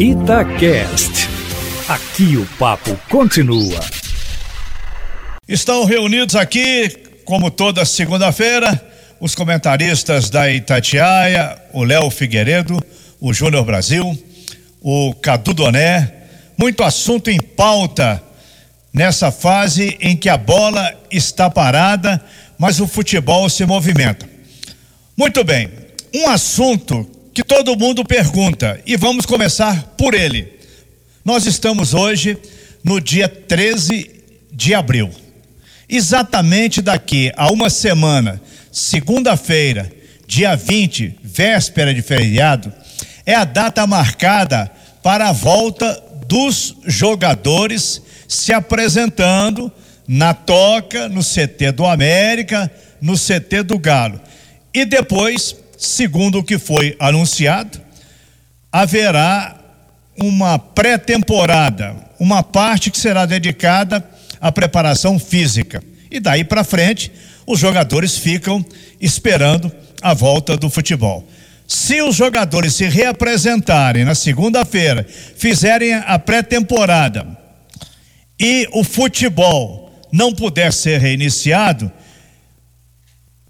Itacast. Aqui o papo continua. Estão reunidos aqui, como toda segunda-feira, os comentaristas da Itatiaia, o Léo Figueiredo, o Júnior Brasil, o Cadu Doné. Muito assunto em pauta nessa fase em que a bola está parada, mas o futebol se movimenta. Muito bem, um assunto que todo mundo pergunta e vamos começar por ele. Nós estamos hoje no dia 13 de abril. Exatamente daqui a uma semana, segunda-feira, dia 20, véspera de feriado, é a data marcada para a volta dos jogadores se apresentando na Toca, no CT do América, no CT do Galo. E depois, segundo o que foi anunciado, haverá uma pré-temporada, uma parte que será dedicada à preparação física. E daí para frente, os jogadores ficam esperando a volta do futebol. Se os jogadores se reapresentarem na segunda-feira, fizerem a pré-temporada e o futebol não puder ser reiniciado,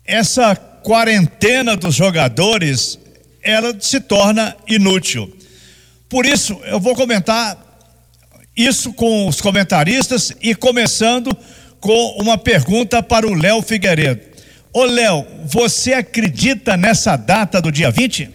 essa quarentena dos jogadores ela se torna inútil. Por isso, eu vou comentar isso com os comentaristas e começando com uma pergunta para o Léo Figueiredo. Ô Léo, você acredita nessa data do dia 20?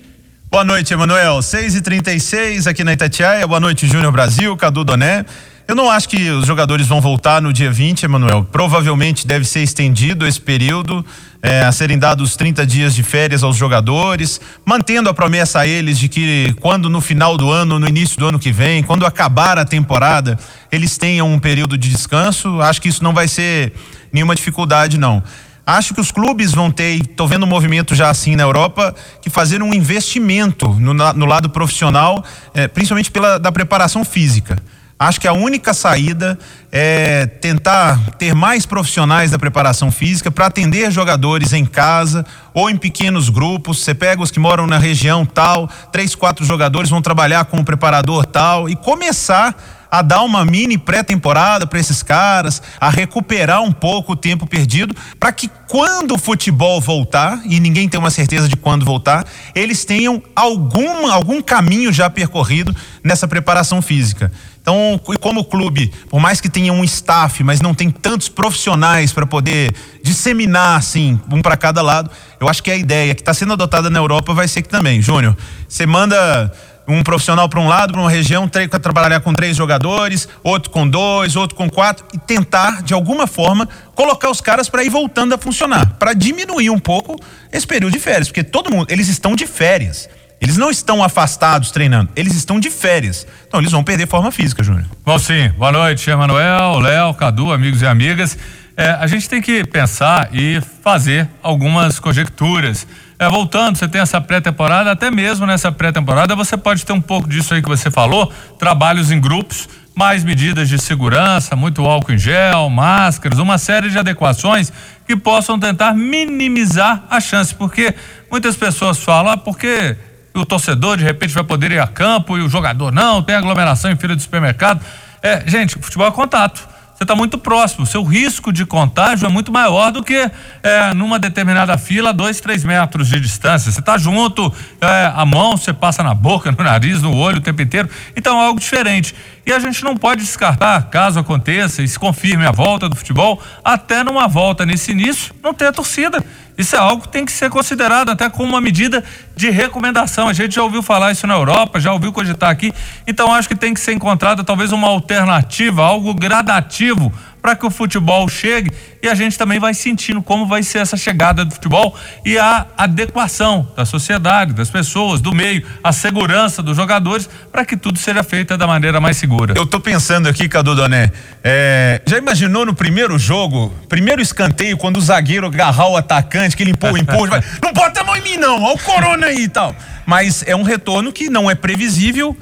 Boa noite, Emanuel. 6h36 aqui na Itatiaia. Boa noite, Júnior Brasil, Cadu Doné. Eu não acho que os jogadores vão voltar no dia 20, Emanuel. Provavelmente deve ser estendido esse período, é, a serem dados 30 dias de férias aos jogadores, mantendo a promessa a eles de que quando no final do ano, no início do ano que vem, quando acabar a temporada, eles tenham um período de descanso. Acho que isso não vai ser nenhuma dificuldade, não. Acho que os clubes vão ter, estou vendo um movimento já assim na Europa, que fazer um investimento no, no lado profissional, é, principalmente pela da preparação física. Acho que a única saída é tentar ter mais profissionais da preparação física para atender jogadores em casa ou em pequenos grupos. Você pega os que moram na região tal, três, quatro jogadores vão trabalhar com o preparador tal e começar a dar uma mini pré-temporada para esses caras, a recuperar um pouco o tempo perdido, para que quando o futebol voltar, e ninguém tem uma certeza de quando voltar, eles tenham algum, algum caminho já percorrido nessa preparação física. Então, como o clube, por mais que tenha um staff, mas não tem tantos profissionais para poder disseminar, assim, um para cada lado, eu acho que a ideia que está sendo adotada na Europa vai ser que também, Júnior, você manda um profissional para um lado, para uma região, trabalhar com três jogadores, outro com dois, outro com quatro, e tentar, de alguma forma, colocar os caras para ir voltando a funcionar, para diminuir um pouco esse período de férias, porque todo mundo, eles estão de férias. Eles não estão afastados treinando, eles estão de férias. Então eles vão perder forma física, Júnior. Bom, sim. Boa noite, Emanuel, Léo, Cadu, amigos e amigas. É, a gente tem que pensar e fazer algumas conjecturas. É, voltando, você tem essa pré-temporada, até mesmo nessa pré-temporada você pode ter um pouco disso aí que você falou, trabalhos em grupos, mais medidas de segurança, muito álcool em gel, máscaras, uma série de adequações que possam tentar minimizar a chance, porque muitas pessoas falam, ah, porque o torcedor de repente vai poder ir a campo e o jogador não, tem aglomeração em fila de supermercado. É, gente, futebol é contato. Você está muito próximo, o seu risco de contágio é muito maior do que é, numa determinada fila, dois, três metros de distância. Você está junto, é, a mão você passa na boca, no nariz, no olho o tempo inteiro. Então é algo diferente. E a gente não pode descartar, caso aconteça e se confirme a volta do futebol, até numa volta nesse início, não ter a torcida. Isso é algo que tem que ser considerado até como uma medida de recomendação. A gente já ouviu falar isso na Europa, já ouviu cogitar aqui. Então acho que tem que ser encontrada talvez uma alternativa, algo gradativo para que o futebol chegue e a gente também vai sentindo como vai ser essa chegada do futebol e a adequação da sociedade, das pessoas, do meio, a segurança dos jogadores para que tudo seja feito da maneira mais segura. Eu tô pensando aqui, Cadu Doné, é, já imaginou no primeiro jogo, primeiro escanteio, quando o zagueiro agarrar o atacante, que ele empurra, empurra, não bota a mão em mim não, olha o corona aí e tal. Mas é um retorno que não é previsível,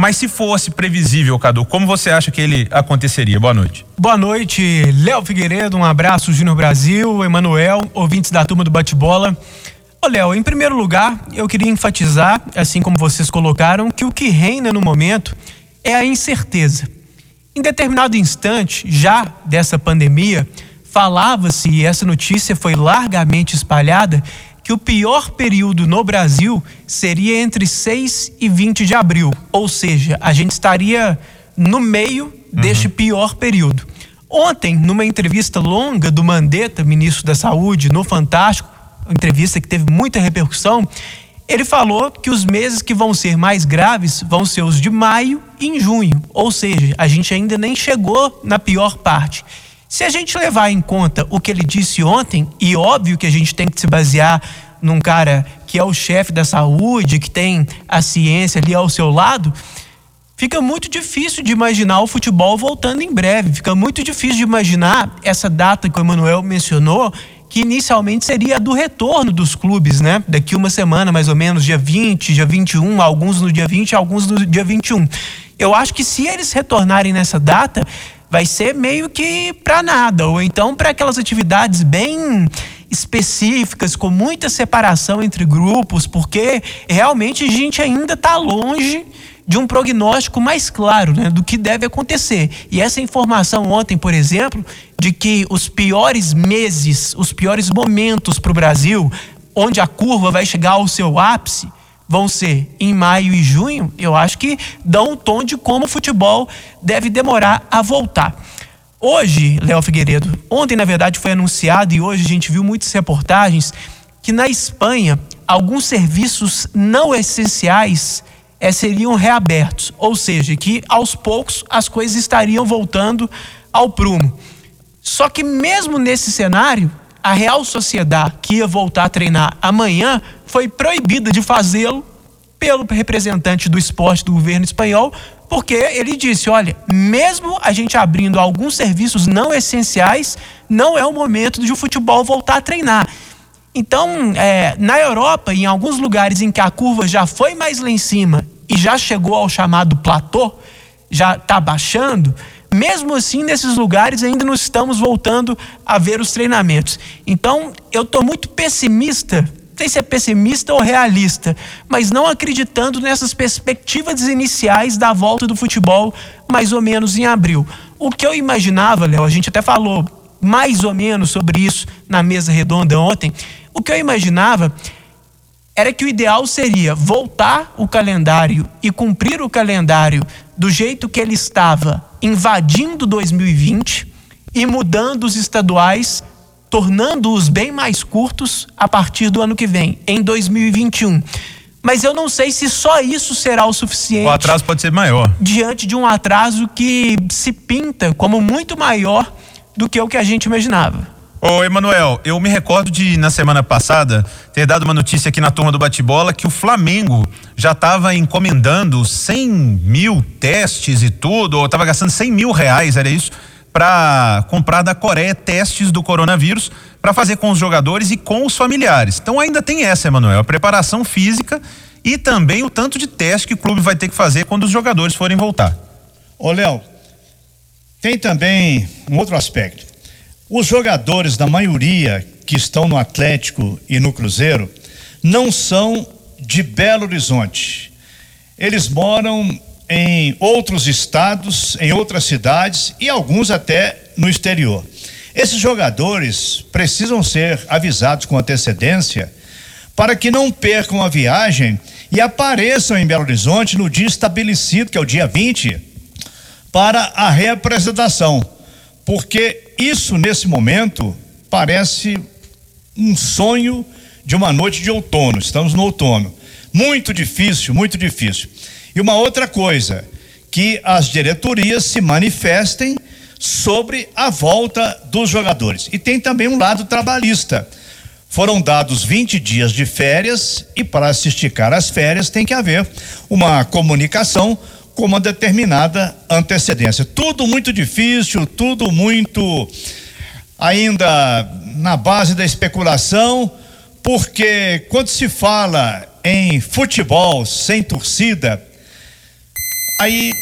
mas se fosse previsível, Cadu, como você acha que ele aconteceria? Boa noite. Boa noite, Léo Figueiredo, um abraço, Júnior Brasil, Emanuel, ouvintes da turma do Bate-Bola. Ô, Léo, em primeiro lugar, eu queria enfatizar, assim como vocês colocaram, que o que reina no momento é a incerteza. Em determinado instante, já dessa pandemia, falava-se, e essa notícia foi largamente espalhada, que o pior período no Brasil seria entre 6 e 20 de abril. Ou seja, a gente estaria no meio uhum. deste pior período. Ontem, numa entrevista longa do Mandetta, ministro da Saúde, no Fantástico, entrevista que teve muita repercussão, ele falou que os meses que vão ser mais graves vão ser os de maio e junho. Ou seja, a gente ainda nem chegou na pior parte. Se a gente levar em conta o que ele disse ontem, e óbvio que a gente tem que se basear num cara que é o chefe da saúde, que tem a ciência ali ao seu lado, fica muito difícil de imaginar o futebol voltando em breve. Fica muito difícil de imaginar essa data que o Emanuel mencionou, que inicialmente seria a do retorno dos clubes, né? Daqui uma semana, mais ou menos, dia 20, dia 21, alguns no dia 20, alguns no dia 21. Eu acho que se eles retornarem nessa data, vai ser meio que para nada, ou então para aquelas atividades bem específicas, com muita separação entre grupos, porque realmente a gente ainda está longe de um prognóstico mais claro né, do que deve acontecer. E essa informação ontem, por exemplo, de que os piores meses, os piores momentos para o Brasil, onde a curva vai chegar ao seu ápice, vão ser em maio e junho, eu acho que dão um tom de como o futebol deve demorar a voltar. Hoje, Léo Figueiredo, ontem na verdade foi anunciado e hoje a gente viu muitas reportagens que na Espanha alguns serviços não essenciais é, seriam reabertos, ou seja, que aos poucos as coisas estariam voltando ao prumo. Só que mesmo nesse cenário, a Real Sociedade, que ia voltar a treinar amanhã, foi proibida de fazê-lo pelo representante do esporte do governo espanhol, porque ele disse: olha, mesmo a gente abrindo alguns serviços não essenciais, não é o momento de o futebol voltar a treinar. Então, é, na Europa, em alguns lugares em que a curva já foi mais lá em cima e já chegou ao chamado platô, já está baixando, mesmo assim, nesses lugares ainda não estamos voltando a ver os treinamentos. Então, eu estou muito pessimista, sei se é pessimista ou realista, mas não acreditando nessas perspectivas iniciais da volta do futebol, mais ou menos em abril. O que eu imaginava, Léo, a gente até falou mais ou menos sobre isso na mesa redonda ontem. O que eu imaginava era que o ideal seria voltar o calendário e cumprir o calendário do jeito que ele estava, invadindo 2020 e mudando os estaduais, tornando-os bem mais curtos a partir do ano que vem, em 2021. Mas eu não sei se só isso será o suficiente. O atraso pode ser maior. Diante de um atraso que se pinta como muito maior do que o que a gente imaginava. Ô, Emanuel, eu me recordo de, na semana passada, ter dado uma notícia aqui na turma do bate-bola que o Flamengo já estava encomendando 100 mil testes e tudo, ou estava gastando 100 mil reais, era isso, para comprar da Coreia testes do coronavírus para fazer com os jogadores e com os familiares. Então ainda tem essa, Emanuel, a preparação física e também o tanto de teste que o clube vai ter que fazer quando os jogadores forem voltar. Ô, Léo, tem também um outro aspecto. Os jogadores da maioria que estão no Atlético e no Cruzeiro não são de Belo Horizonte. Eles moram em outros estados, em outras cidades e alguns até no exterior. Esses jogadores precisam ser avisados com antecedência para que não percam a viagem e apareçam em Belo Horizonte no dia estabelecido, que é o dia 20, para a reapresentação porque isso nesse momento parece um sonho de uma noite de outono. Estamos no outono. Muito difícil, muito difícil. E uma outra coisa, que as diretorias se manifestem sobre a volta dos jogadores. E tem também um lado trabalhista. Foram dados 20 dias de férias e para se esticar as férias tem que haver uma comunicação com uma determinada antecedência. Tudo muito difícil, tudo muito ainda na base da especulação, porque quando se fala em futebol sem torcida, aí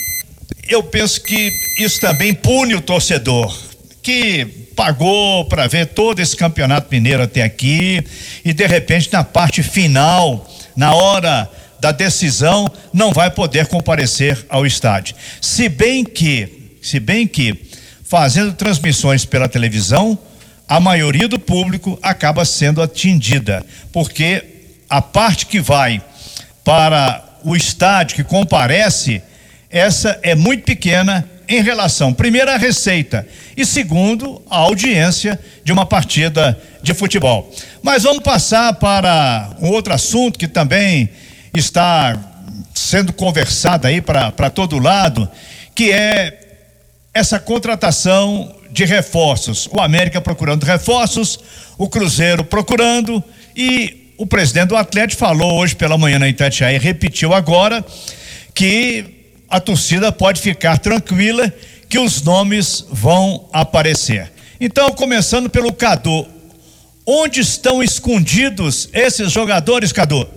eu penso que isso também pune o torcedor, que pagou para ver todo esse campeonato mineiro até aqui e de repente na parte final, na hora da decisão, não vai poder comparecer ao estádio. Se bem que, se bem que fazendo transmissões pela televisão, a maioria do público acaba sendo atingida, porque a parte que vai para o estádio, que comparece, essa é muito pequena em relação, primeiro, à receita e, segundo, à audiência de uma partida de futebol. Mas vamos passar para um outro assunto que também está sendo conversado aí para todo lado, que é essa contratação de reforços. O América procurando reforços, o Cruzeiro procurando e o presidente do Atlético falou hoje pela manhã na Itatiaia e repetiu agora que a torcida pode ficar tranquila que os nomes vão aparecer. Então, começando pelo Cadu, onde estão escondidos esses jogadores, Cadu?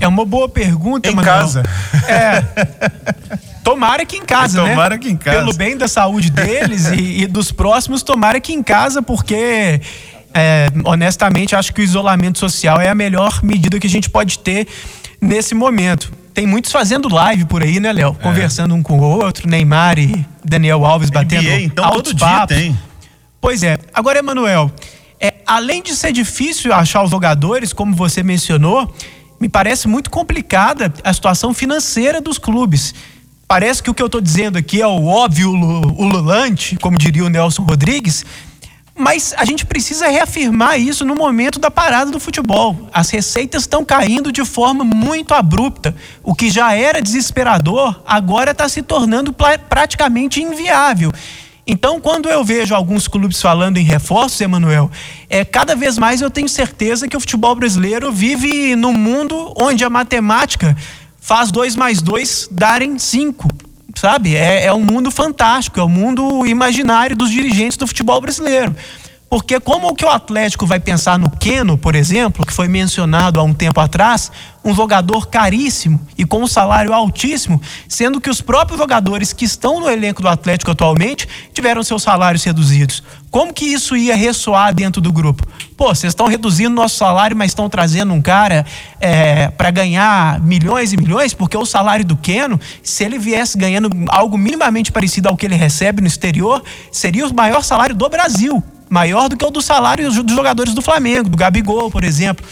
É uma boa pergunta, Em casa. É. Tomara que em casa, tomara né? Tomara que em casa. Pelo bem da saúde deles e, e, dos próximos, tomara que em casa, porque é, honestamente acho que o isolamento social é a melhor medida que a gente pode ter nesse momento. Tem muitos fazendo live por aí, né, Léo? É. Conversando um com o outro, Neymar e Daniel Alves batendo NBA, então todo papos. dia tem. Pois é. Agora, Emanuel, é, além de ser difícil achar os jogadores, como você mencionou, me parece muito complicada a situação financeira dos clubes. Parece que o que eu estou dizendo aqui é o óbvio ululante, como diria o Nelson Rodrigues, mas a gente precisa reafirmar isso no momento da parada do futebol. As receitas estão caindo de forma muito abrupta. O que já era desesperador, agora está se tornando praticamente inviável. Então, quando eu vejo alguns clubes falando em reforços, Emanuel, é, cada vez mais eu tenho certeza que o futebol brasileiro vive num mundo onde a matemática faz dois mais dois darem cinco. Sabe? É, é um mundo fantástico, é o um mundo imaginário dos dirigentes do futebol brasileiro. Porque como que o Atlético vai pensar no Keno, por exemplo, que foi mencionado há um tempo atrás, um jogador caríssimo e com um salário altíssimo, sendo que os próprios jogadores que estão no elenco do Atlético atualmente tiveram seus salários reduzidos. Como que isso ia ressoar dentro do grupo? Pô, vocês estão reduzindo nosso salário, mas estão trazendo um cara é, para ganhar milhões e milhões, porque o salário do Keno, se ele viesse ganhando algo minimamente parecido ao que ele recebe no exterior, seria o maior salário do Brasil maior do que o do salário dos jogadores do Flamengo, do Gabigol, por exemplo.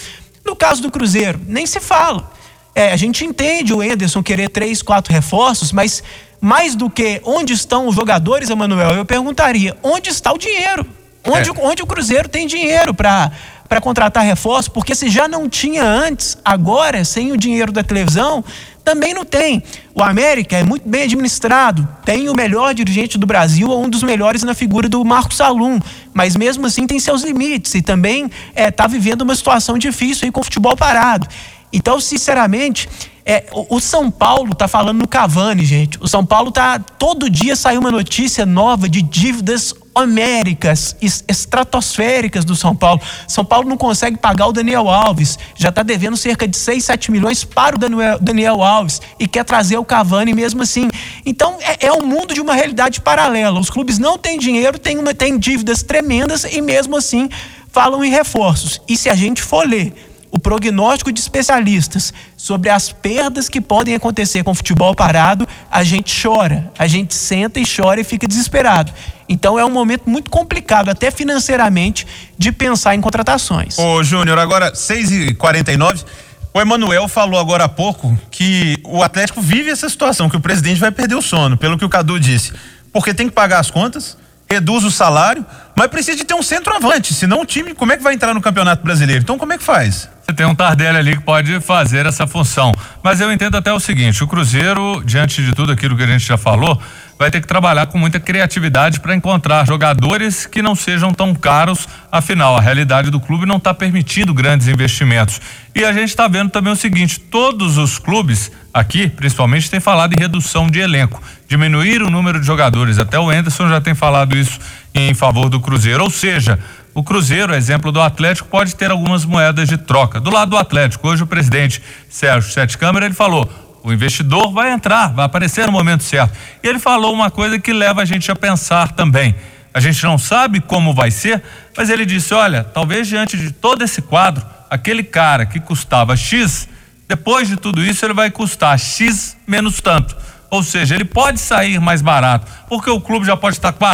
No caso do Cruzeiro, nem se fala. É, a gente entende o Enderson querer três, quatro reforços, mas mais do que onde estão os jogadores, Emanuel, eu perguntaria: onde está o dinheiro? Onde, é. onde o Cruzeiro tem dinheiro para para contratar reforços, porque se já não tinha antes, agora, sem o dinheiro da televisão, também não tem. O América é muito bem administrado, tem o melhor dirigente do Brasil, ou um dos melhores na figura do Marcos Salum, mas mesmo assim tem seus limites e também está é, vivendo uma situação difícil aí com o futebol parado. Então, sinceramente, é, o, São Paulo tá falando no Cavani, gente. O São Paulo tá todo dia sai uma notícia nova de dívidas homéricas, estratosféricas do São Paulo. São Paulo não consegue pagar o Daniel Alves, já está devendo cerca de 6, 7 milhões para o Daniel, Daniel Alves e quer trazer o Cavani mesmo assim. Então é, é mundo de uma realidade paralela. Os clubes não têm dinheiro, têm, uma, têm dívidas tremendas e mesmo assim falam em reforços. E se a gente for ler o prognóstico de especialistas sobre as perdas que podem acontecer com o futebol parado, a gente chora, a gente senta e chora e fica desesperado. Então é um momento muito complicado, até financeiramente, de pensar em contratações. Ô, Júnior, agora 6h49. O Emanuel falou agora há pouco que o Atlético vive essa situação, que o presidente vai perder o sono, pelo que o Cadu disse. Porque tem que pagar as contas, reduz o salário, mas precisa de ter um centroavante, senão o time, como é que vai entrar no Campeonato Brasileiro? Então como é que faz? Tem um Tardelli ali que pode fazer essa função. Mas eu entendo até o seguinte: o Cruzeiro, diante de tudo aquilo que a gente já falou, vai ter que trabalhar com muita criatividade para encontrar jogadores que não sejam tão caros. Afinal, a realidade do clube não está permitindo grandes investimentos. E a gente está vendo também o seguinte: todos os clubes aqui, principalmente, têm falado em redução de elenco, diminuir o número de jogadores. Até o Anderson já tem falado isso em favor do Cruzeiro. Ou seja, o Cruzeiro, exemplo do Atlético, pode ter algumas moedas de troca. Do lado do Atlético, hoje o presidente Sérgio Sete Câmara, ele falou: o investidor vai entrar, vai aparecer no momento certo. E ele falou uma coisa que leva a gente a pensar também. A gente não sabe como vai ser, mas ele disse: olha, talvez diante de todo esse quadro, aquele cara que custava X, depois de tudo isso ele vai custar X menos tanto. Ou seja, ele pode sair mais barato, porque o clube já pode estar com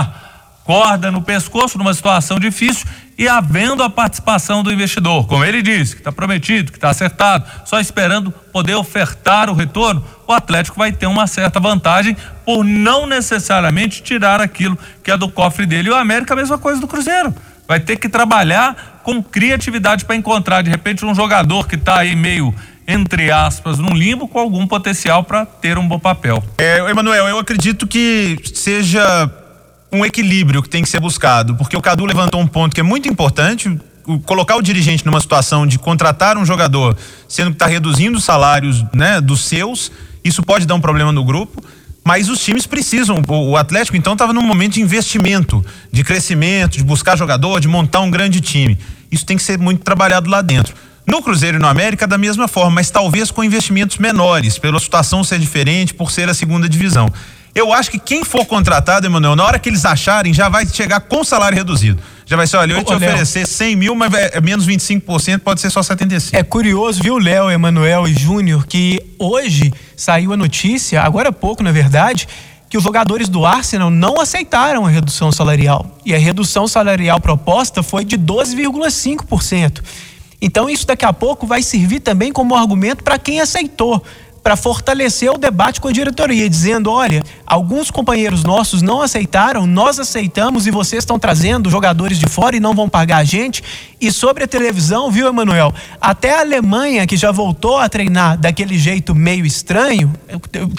corda no pescoço numa situação difícil e havendo a participação do investidor, como ele disse, que está prometido, que está acertado, só esperando poder ofertar o retorno, o Atlético vai ter uma certa vantagem por não necessariamente tirar aquilo que é do cofre dele. E o América a mesma coisa do Cruzeiro. Vai ter que trabalhar com criatividade para encontrar de repente um jogador que está aí meio entre aspas, num limbo com algum potencial para ter um bom papel. É, Emanuel, eu acredito que seja um equilíbrio que tem que ser buscado, porque o Cadu levantou um ponto que é muito importante, colocar o dirigente numa situação de contratar um jogador, sendo que está reduzindo os salários né, dos seus, isso pode dar um problema no grupo. Mas os times precisam. O Atlético, então, estava num momento de investimento, de crescimento, de buscar jogador, de montar um grande time. Isso tem que ser muito trabalhado lá dentro. No Cruzeiro e no América, da mesma forma, mas talvez com investimentos menores, pela situação ser diferente, por ser a segunda divisão. Eu acho que quem for contratado, Emanuel, na hora que eles acharem, já vai chegar com salário reduzido. Já vai ser, olha, eu te oferecer 100 mil, mas é menos 25%, pode ser só 75. É curioso, viu, Léo, Emanuel e Júnior, que hoje saiu a notícia, agora há pouco, na verdade, que os jogadores do Arsenal não aceitaram a redução salarial. E a redução salarial proposta foi de 12,5%. Então, isso daqui a pouco vai servir também como argumento para quem aceitou, para fortalecer o debate com a diretoria, dizendo: olha, alguns companheiros nossos não aceitaram, nós aceitamos e vocês estão trazendo jogadores de fora e não vão pagar a gente. E sobre a televisão, viu, Emanuel? Até a Alemanha, que já voltou a treinar daquele jeito meio estranho,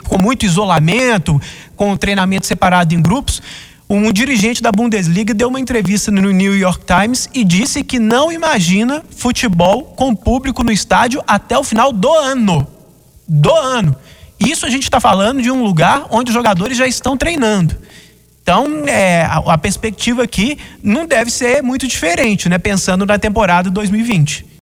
com muito isolamento, com o treinamento separado em grupos um dirigente da Bundesliga deu uma entrevista no New York Times e disse que não imagina futebol com público no estádio até o final do ano. Do ano. Isso a gente está falando de um lugar onde os jogadores já estão treinando. Então, é, a, a perspectiva aqui não deve ser muito diferente, né? Pensando na temporada 2020.